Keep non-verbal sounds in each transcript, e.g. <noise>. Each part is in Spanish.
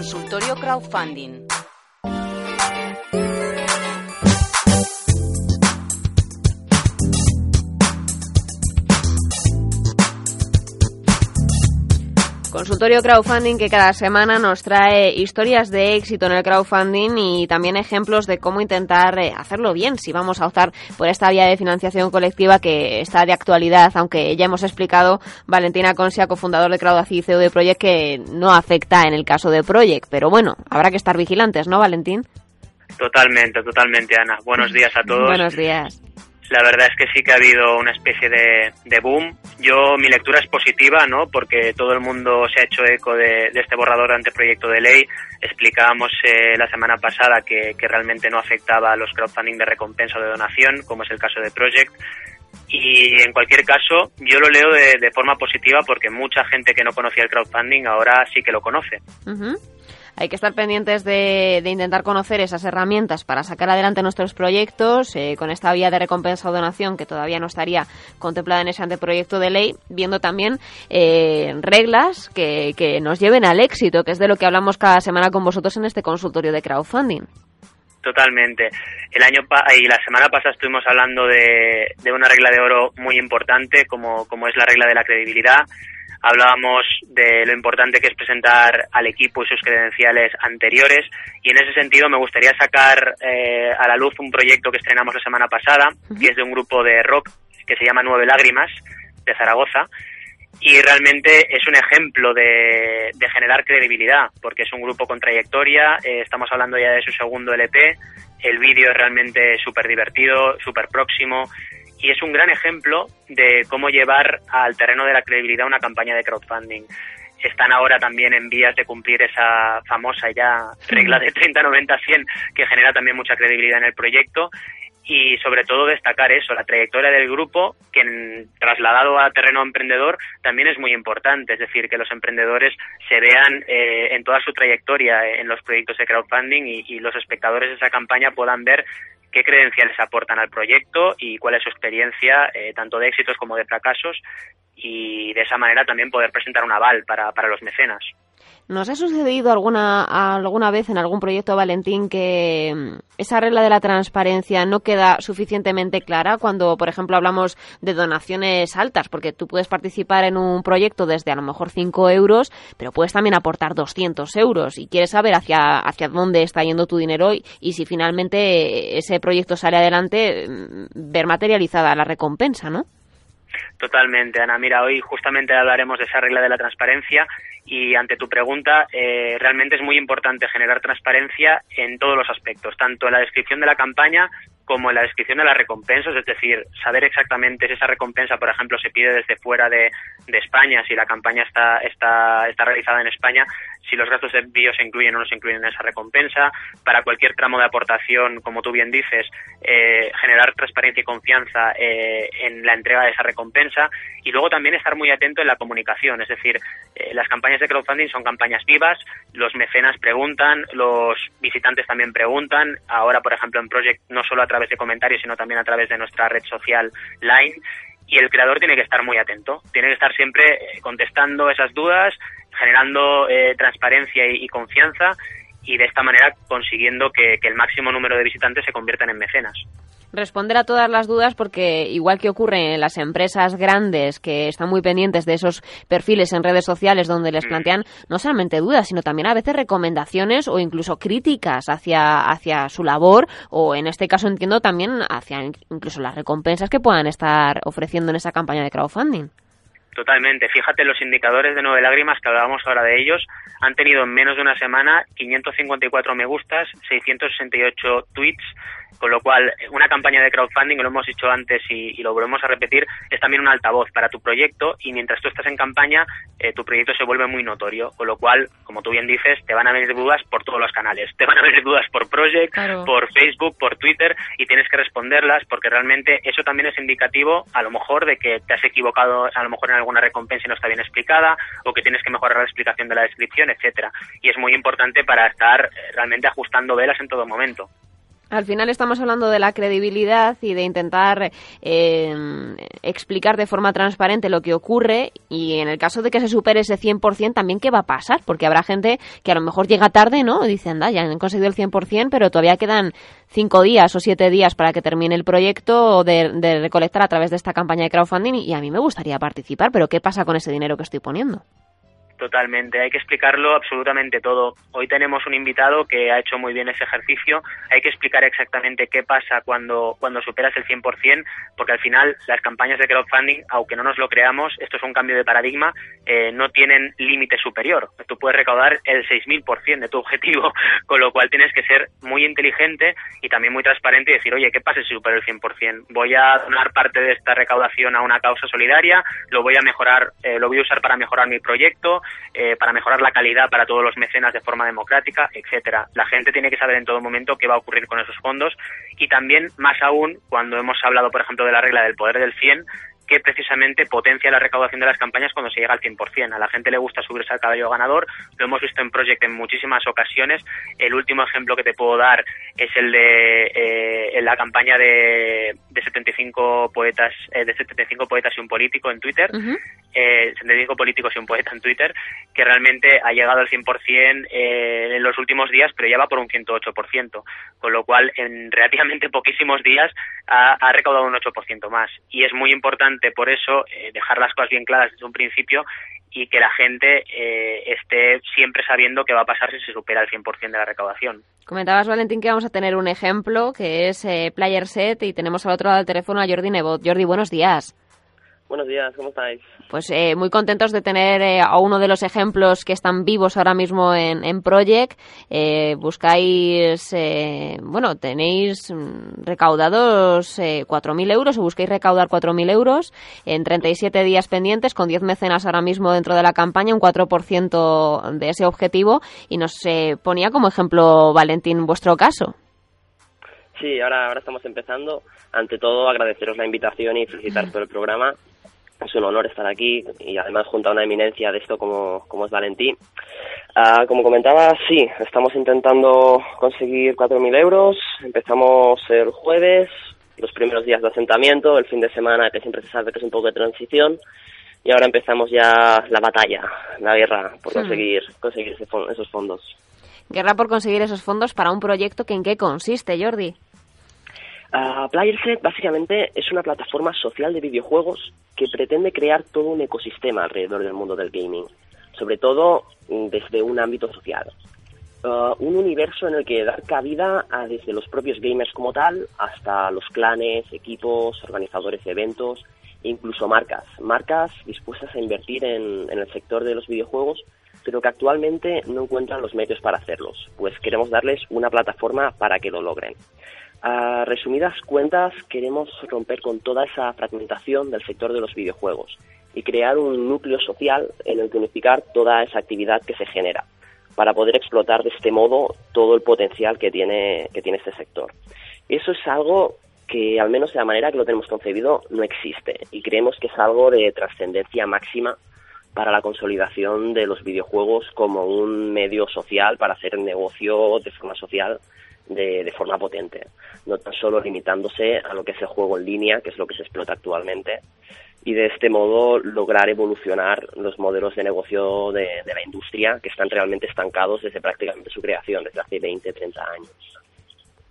Consultorio Crowdfunding. Consultorio Crowdfunding que cada semana nos trae historias de éxito en el crowdfunding y también ejemplos de cómo intentar eh, hacerlo bien si vamos a optar por esta vía de financiación colectiva que está de actualidad, aunque ya hemos explicado Valentina Consia, cofundador de Crowdacy y CEO de Project, que no afecta en el caso de Project. Pero bueno, habrá que estar vigilantes, ¿no, Valentín? Totalmente, totalmente, Ana. Buenos días a todos. Buenos días. La verdad es que sí que ha habido una especie de, boom. Yo, mi lectura es positiva, ¿no? Porque todo el mundo se ha hecho eco de, este borrador de anteproyecto de ley. Explicábamos eh, la semana pasada que, realmente no afectaba a los crowdfunding de recompensa o de donación, como es el caso de Project. Y en cualquier caso, yo lo leo de, forma positiva porque mucha gente que no conocía el crowdfunding ahora sí que lo conoce. Hay que estar pendientes de, intentar conocer esas herramientas para sacar adelante nuestros proyectos eh, con esta vía de recompensa o donación que todavía no estaría contemplada en ese anteproyecto de ley, viendo también eh, reglas que, nos lleven al éxito, que es de lo que hablamos cada semana con vosotros en este consultorio de crowdfunding. Totalmente. El año y la semana pasada estuvimos hablando de, de, una regla de oro muy importante, como, como es la regla de la credibilidad hablábamos de lo importante que es presentar al equipo y sus credenciales anteriores y en ese sentido me gustaría sacar eh, a la luz un proyecto que estrenamos la semana pasada, que es de un grupo de rock que se llama Nueve Lágrimas de Zaragoza y realmente es un ejemplo de, generar credibilidad porque es un grupo con trayectoria, eh, estamos hablando ya de su segundo LP, el vídeo es realmente súper divertido, súper próximo y es un gran ejemplo de cómo llevar al terreno de la credibilidad una campaña de crowdfunding. Están ahora también en vías de cumplir esa famosa ya regla de 30-90-100 que genera también mucha credibilidad en el proyecto y sobre todo destacar eso, la trayectoria del grupo, que trasladado a terreno emprendedor también es muy importante, es decir, que los emprendedores se vean eh, en toda su trayectoria en los proyectos de crowdfunding y, los espectadores de esa campaña puedan ver qué credenciales aportan al proyecto y cuál es su experiencia, eh, tanto de éxitos como de fracasos, y de esa manera también poder presentar un aval para, para los mecenas. ¿Nos ha sucedido alguna, alguna vez en algún proyecto, Valentín, que mm, esa regla de la transparencia no queda suficientemente clara cuando, por ejemplo, hablamos de donaciones altas? Porque tú puedes participar en un proyecto desde a lo mejor 5 euros, pero puedes también aportar 200 euros y quieres saber hacia, hacia dónde está yendo tu dinero y, y si finalmente ese proyecto sale adelante, mm, ver materializada la recompensa, ¿no? Totalmente, Ana. Mira, hoy justamente hablaremos de esa regla de la transparencia y ante tu pregunta, eh, realmente es muy importante generar transparencia en todos los aspectos, tanto en la descripción de la campaña como la descripción de las recompensas, es decir, saber exactamente si esa recompensa, por ejemplo, se pide desde fuera de, España, si la campaña está, está, está realizada en España, si los gastos de envío se incluyen o no se incluyen en esa recompensa, para cualquier tramo de aportación, como tú bien dices, eh, generar transparencia y confianza eh, en la entrega de esa recompensa. Y luego también estar muy atento en la comunicación, es decir, eh, las campañas de crowdfunding son campañas vivas, los mecenas preguntan, los visitantes también preguntan, ahora por ejemplo en Project no solo a través de comentarios, sino también a través de nuestra red social Line. Y el creador tiene que estar muy atento, tiene que estar siempre contestando esas dudas, generando eh, transparencia y, confianza y de esta manera consiguiendo que, el máximo número de visitantes se conviertan en mecenas responder a todas las dudas porque igual que ocurre en las empresas grandes que están muy pendientes de esos perfiles en redes sociales donde les plantean no solamente dudas, sino también a veces recomendaciones o incluso críticas hacia, hacia su labor o en este caso entiendo también hacia incluso las recompensas que puedan estar ofreciendo en esa campaña de crowdfunding. Totalmente. Fíjate, los indicadores de Nueve Lágrimas, que hablábamos ahora de ellos, han tenido en menos de una semana 554 me gustas, 668 tweets, con lo cual, una campaña de crowdfunding, lo hemos dicho antes y, lo volvemos a repetir, es también un altavoz para tu proyecto y mientras tú estás en campaña, eh, tu proyecto se vuelve muy notorio. Con lo cual, como tú bien dices, te van a venir dudas por todos los canales. Te van a venir dudas por Project, por Facebook, por Twitter y tienes que responderlas porque realmente eso también es indicativo a lo mejor de que te has equivocado a lo mejor en alguna recompensa y no está bien explicada o que tienes que mejorar la explicación de la descripción, etcétera. Y es muy importante para estar eh, realmente ajustando velas en todo momento. Al final estamos hablando de la credibilidad y de intentar eh, explicar de forma transparente lo que ocurre y en el caso de que se supere ese 100% también qué va a pasar, porque habrá gente que a lo mejor llega tarde, ¿no? Y dice, ya han conseguido el 100%, pero todavía quedan cinco días o siete días para que termine el proyecto de, de recolectar a través de esta campaña de crowdfunding y a mí me gustaría participar, pero ¿qué pasa con ese dinero que estoy poniendo? Totalmente, hay que explicarlo absolutamente todo. Hoy tenemos un invitado que ha hecho muy bien ese ejercicio. Hay que explicar exactamente qué pasa cuando, cuando superas el 100%, porque al final las campañas de crowdfunding, aunque no nos lo creamos, esto es un cambio de paradigma, eh, no tienen límite superior. Tú puedes recaudar el 6.000% de tu objetivo, <laughs> con lo cual tienes que ser muy inteligente y también muy transparente y decir, oye, ¿qué pasa si supero el 100%? Voy a donar parte de esta recaudación a una causa solidaria, lo voy a mejorar, eh, lo voy a usar para mejorar mi proyecto, eh, para mejorar la calidad para todos los mecenas de forma democrática, etcétera. La gente tiene que saber en todo momento qué va a ocurrir con esos fondos y también, más aún, cuando hemos hablado, por ejemplo, de la regla del poder del 100, que precisamente potencia la recaudación de las campañas cuando se llega al 100%. A la gente le gusta subirse al caballo ganador, lo hemos visto en Project en muchísimas ocasiones. El último ejemplo que te puedo dar es el de eh, la campaña de, de 75 poetas eh, de 75 poetas y un político en Twitter, eh, 75 políticos y un poeta en Twitter, que realmente ha llegado al 100% eh, en los últimos días, pero ya va por un 108%, con lo cual en relativamente <laughs> poquísimos días ha, ha recaudado un 8% más. Y es muy importante por eso eh, dejar las cosas bien claras desde un principio y que la gente eh, esté siempre sabiendo qué va a pasar si se supera el 100% de la recaudación. Comentabas, Valentín, que vamos a tener un ejemplo que es eh, Player Set y tenemos al otro lado del teléfono a Jordi Nebot. Jordi, buenos días. Buenos días, ¿cómo estáis? Pues eh, muy contentos de tener eh, a uno de los ejemplos que están vivos ahora mismo en, en Project. Eh, buscáis, eh, bueno, tenéis mm, recaudados eh, 4.000 euros o busquéis recaudar 4.000 euros en 37 días pendientes con 10 mecenas ahora mismo dentro de la campaña, un 4% de ese objetivo y nos eh, ponía como ejemplo, Valentín, vuestro caso. Sí, ahora, ahora estamos empezando. Ante todo, agradeceros la invitación y felicitaros <laughs> por el programa es un honor estar aquí y además junto a una eminencia de esto como, como es Valentín. Uh, como comentaba, sí, estamos intentando conseguir 4.000 euros. Empezamos el jueves, los primeros días de asentamiento, el fin de semana que siempre se sabe que es un poco de transición. Y ahora empezamos ya la batalla, la guerra por conseguir, hmm. conseguir ese, esos fondos. Guerra por conseguir esos fondos para un proyecto que en qué consiste, Jordi. Uh, PlayerSet básicamente es una plataforma social de videojuegos que pretende crear todo un ecosistema alrededor del mundo del gaming, sobre todo mm, desde un ámbito social. Uh, un universo en el que dar cabida a desde los propios gamers como tal hasta los clanes, equipos, organizadores de eventos e incluso marcas. Marcas dispuestas a invertir en, en el sector de los videojuegos pero que actualmente no encuentran los medios para hacerlos, pues queremos darles una plataforma para que lo logren. A resumidas cuentas, queremos romper con toda esa fragmentación del sector de los videojuegos y crear un núcleo social en el que unificar toda esa actividad que se genera para poder explotar de este modo todo el potencial que tiene, que tiene este sector. Eso es algo que, al menos de la manera que lo tenemos concebido, no existe y creemos que es algo de trascendencia máxima para la consolidación de los videojuegos como un medio social para hacer negocio de forma social de, de, forma potente, no tan solo limitándose a lo que es el juego en línea, que es lo que se explota actualmente, y de este modo lograr evolucionar los modelos de negocio de, de la industria que están realmente estancados desde prácticamente su creación, desde hace 20, 30 años.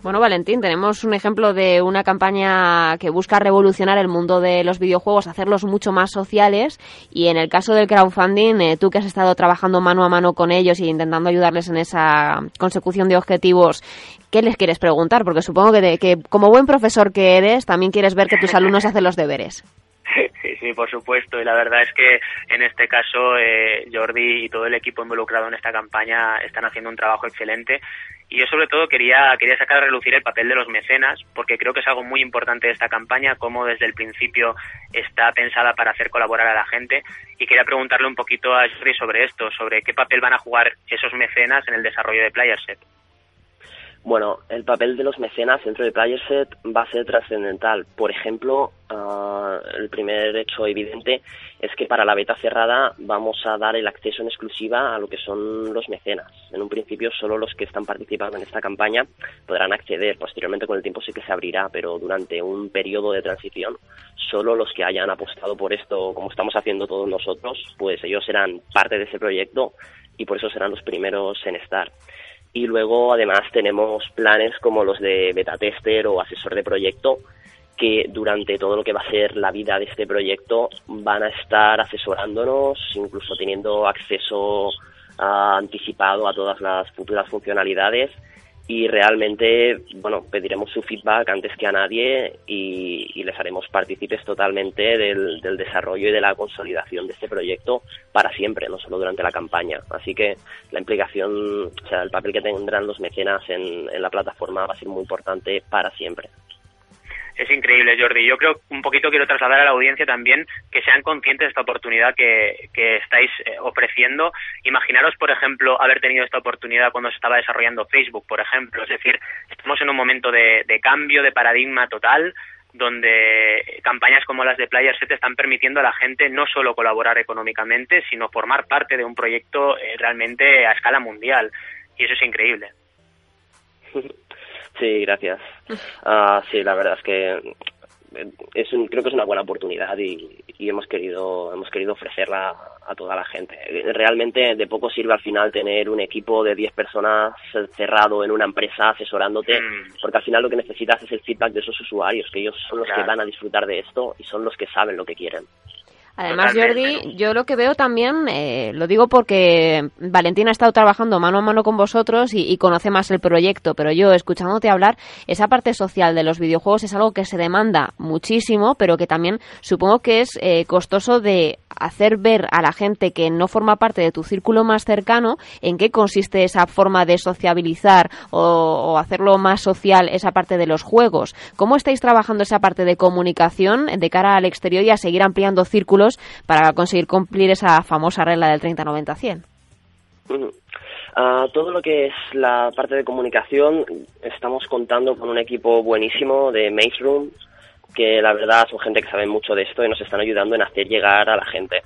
Bueno, Valentín, tenemos un ejemplo de una campaña que busca revolucionar el mundo de los videojuegos, hacerlos mucho más sociales y en el caso del crowdfunding, eh, tú que has estado trabajando mano a mano con ellos e intentando ayudarles en esa consecución de objetivos, ¿qué les quieres preguntar? Porque supongo que, de, que como buen profesor que eres, también quieres ver que tus alumnos hacen los deberes. <laughs> Sí, sí, por supuesto. Y la verdad es que en este caso eh, Jordi y todo el equipo involucrado en esta campaña están haciendo un trabajo excelente y yo sobre todo quería, quería sacar a relucir el papel de los mecenas, porque creo que es algo muy importante de esta campaña, cómo desde el principio está pensada para hacer colaborar a la gente. Y quería preguntarle un poquito a Jordi sobre esto, sobre qué papel van a jugar esos mecenas en el desarrollo de Playerset. Bueno, el papel de los mecenas dentro de PlayerSet va a ser trascendental. Por ejemplo, ah, el primer hecho evidente es que para la beta cerrada vamos a dar el acceso en exclusiva a lo que son los mecenas. En un principio solo los que están participando en esta campaña podrán acceder. Posteriormente con el tiempo sí que se abrirá, pero durante un periodo de transición solo los que hayan apostado por esto, como estamos haciendo todos nosotros, pues ellos serán parte de ese proyecto y por eso serán los primeros en estar. Y luego, además, tenemos planes como los de beta tester o asesor de proyecto, que durante todo lo que va a ser la vida de este proyecto van a estar asesorándonos, incluso teniendo acceso ah, anticipado a todas las futuras funcionalidades y realmente, bueno, pediremos su feedback antes que a nadie y, les haremos partícipes totalmente del, desarrollo y de la consolidación de este proyecto para siempre, no solo durante la campaña. Así que la implicación, o sea, el papel que tendrán los mecenas en, en la plataforma va a ser muy importante para siempre es increíble, Jordi. Yo creo un poquito quiero trasladar a la audiencia también que sean conscientes de esta oportunidad que, que estáis eh, ofreciendo. Imaginaros, por ejemplo, haber tenido esta oportunidad cuando se estaba desarrollando Facebook, por ejemplo. Es decir, estamos en un momento de, cambio, de paradigma total donde campañas como las de Player Set están permitiendo a la gente no solo colaborar económicamente, sino formar parte de un proyecto eh, realmente a escala mundial. Y eso es increíble. Sí, gracias. Uh, <laughs> sí, la verdad es que es creo que es una buena oportunidad y, hemos querido hemos querido ofrecerla a toda la gente. Realmente de poco sirve al final tener un equipo de 10 personas cerrado en una empresa asesorándote, mm. porque al final lo que necesitas es el feedback de esos usuarios, que ellos son los que van a disfrutar de esto y son los que saben lo que quieren. Además, Jordi, yo lo que veo también, eh, lo digo porque Valentina ha estado trabajando mano a mano con vosotros y, conoce más el proyecto, pero yo, escuchándote hablar, esa parte social de los videojuegos es algo que se demanda muchísimo, pero que también supongo que es eh, costoso de hacer ver a la gente que no forma parte de tu círculo más cercano en qué consiste esa forma de sociabilizar o, hacerlo más social esa parte de los juegos. ¿Cómo estáis trabajando esa parte de comunicación de cara al exterior y a seguir ampliando círculos para conseguir cumplir esa famosa regla del 30-90-100? Ah, todo lo que es la parte de comunicación, estamos contando con un equipo buenísimo de Maze Room, que la verdad son gente que sabe mucho de esto y nos están ayudando en hacer llegar a la gente.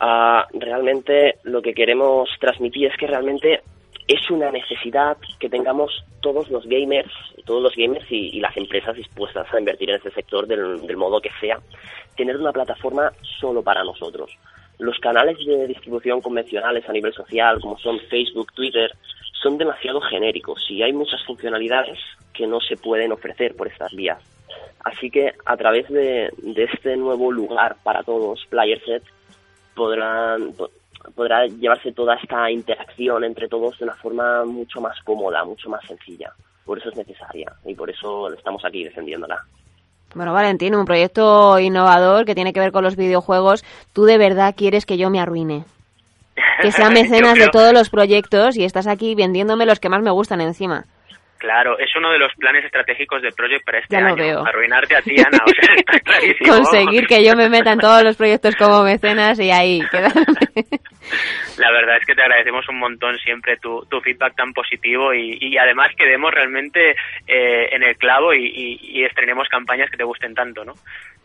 Ah, realmente lo que queremos transmitir es que realmente es una necesidad que tengamos todos los gamers, todos los gamers y, las empresas dispuestas a invertir en este sector del, modo que sea, tener una plataforma solo para nosotros. Los canales de distribución convencionales a nivel social, como son Facebook, Twitter, son demasiado genéricos y hay muchas funcionalidades que no se pueden ofrecer por estas vías. Así que a través de, de este nuevo lugar para todos, PlayerSet, podrán, podrá llevarse toda esta interacción entre todos de una forma mucho más cómoda, mucho más sencilla. Por eso es necesaria y por eso estamos aquí defendiéndola. Bueno, Valentín, un proyecto innovador que tiene que ver con los videojuegos. ¿Tú de verdad quieres que yo me arruine? Que sea <laughs> mecenas de todos los proyectos y estás aquí vendiéndome los que más me gustan encima. Claro, es uno de los planes estratégicos del Project para este ya año. veo. Arruinarte a ti, Ana. O sea, está <laughs> clarísimo. Conseguir que yo me meta en todos los proyectos como mecenas y ahí quedarme. <laughs> La verdad es que te agradecemos un montón siempre tu, tu feedback tan positivo y, y además que demos realmente eh, en el clavo y, y, y estrenemos campañas que te gusten tanto, ¿no?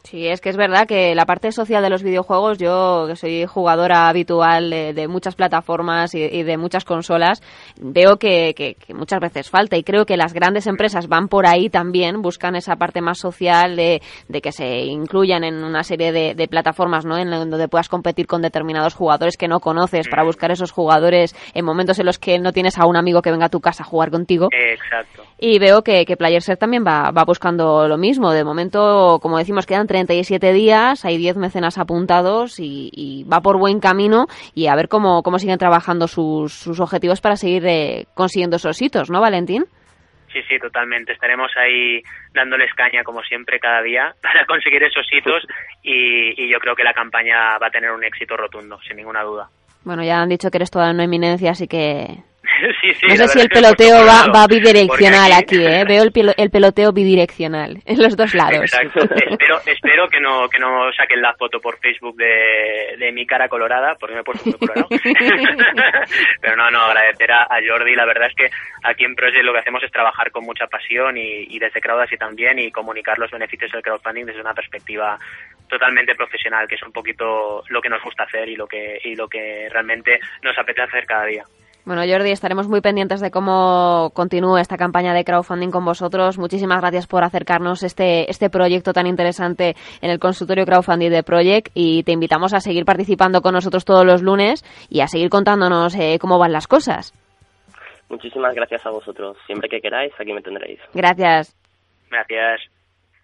Sí, es que es verdad que la parte social de los videojuegos, yo que soy jugadora habitual de, muchas plataformas y, de muchas consolas, veo que, muchas veces falta y creo que las grandes empresas van por ahí también, buscan esa parte más social de, que se incluyan en una serie de, plataformas ¿no? en donde puedas competir con determinados jugadores que no conoces para buscar esos jugadores en momentos en los que no tienes a un amigo que venga a tu casa a jugar contigo. Exacto. Y veo que, que PlayerSet también va, va buscando lo mismo. De momento, como decimos, quedan 37 días, hay 10 mecenas apuntados y, va por buen camino y a ver cómo, cómo siguen trabajando sus, sus objetivos para seguir eh, consiguiendo esos hitos, ¿no, Valentín? Sí, sí, totalmente. Estaremos ahí dándoles caña, como siempre, cada día <laughs> para conseguir esos hitos y, y yo creo que la campaña va a tener un éxito rotundo, sin ninguna duda. Bueno, ya han dicho que eres toda una eminencia, así que <laughs> no sé si el peloteo va, va bidireccional aquí, <laughs> ¿eh? Veo el, el, peloteo bidireccional en los dos lados. Exacto. <laughs> espero, espero que no que no saquen la foto por Facebook de, de mi cara colorada, porque me he puesto muy colorado. Pero no, no, agradecer a, Jordi. La verdad es que aquí en Project lo que hacemos es trabajar con mucha pasión y, y desde Crowdasy también y comunicar los beneficios del crowdfunding desde una perspectiva totalmente profesional, que es un poquito lo que nos gusta hacer y lo que, y lo que realmente nos apetece hacer cada día. Bueno, Jordi, estaremos muy pendientes de cómo continúa esta campaña de crowdfunding con vosotros. Muchísimas gracias por acercarnos este, este proyecto tan interesante en el consultorio crowdfunding de Project y te invitamos a seguir participando con nosotros todos los lunes y a seguir contándonos eh, cómo van las cosas. Muchísimas gracias a vosotros. Siempre que queráis, aquí me tendréis. Gracias. Gracias.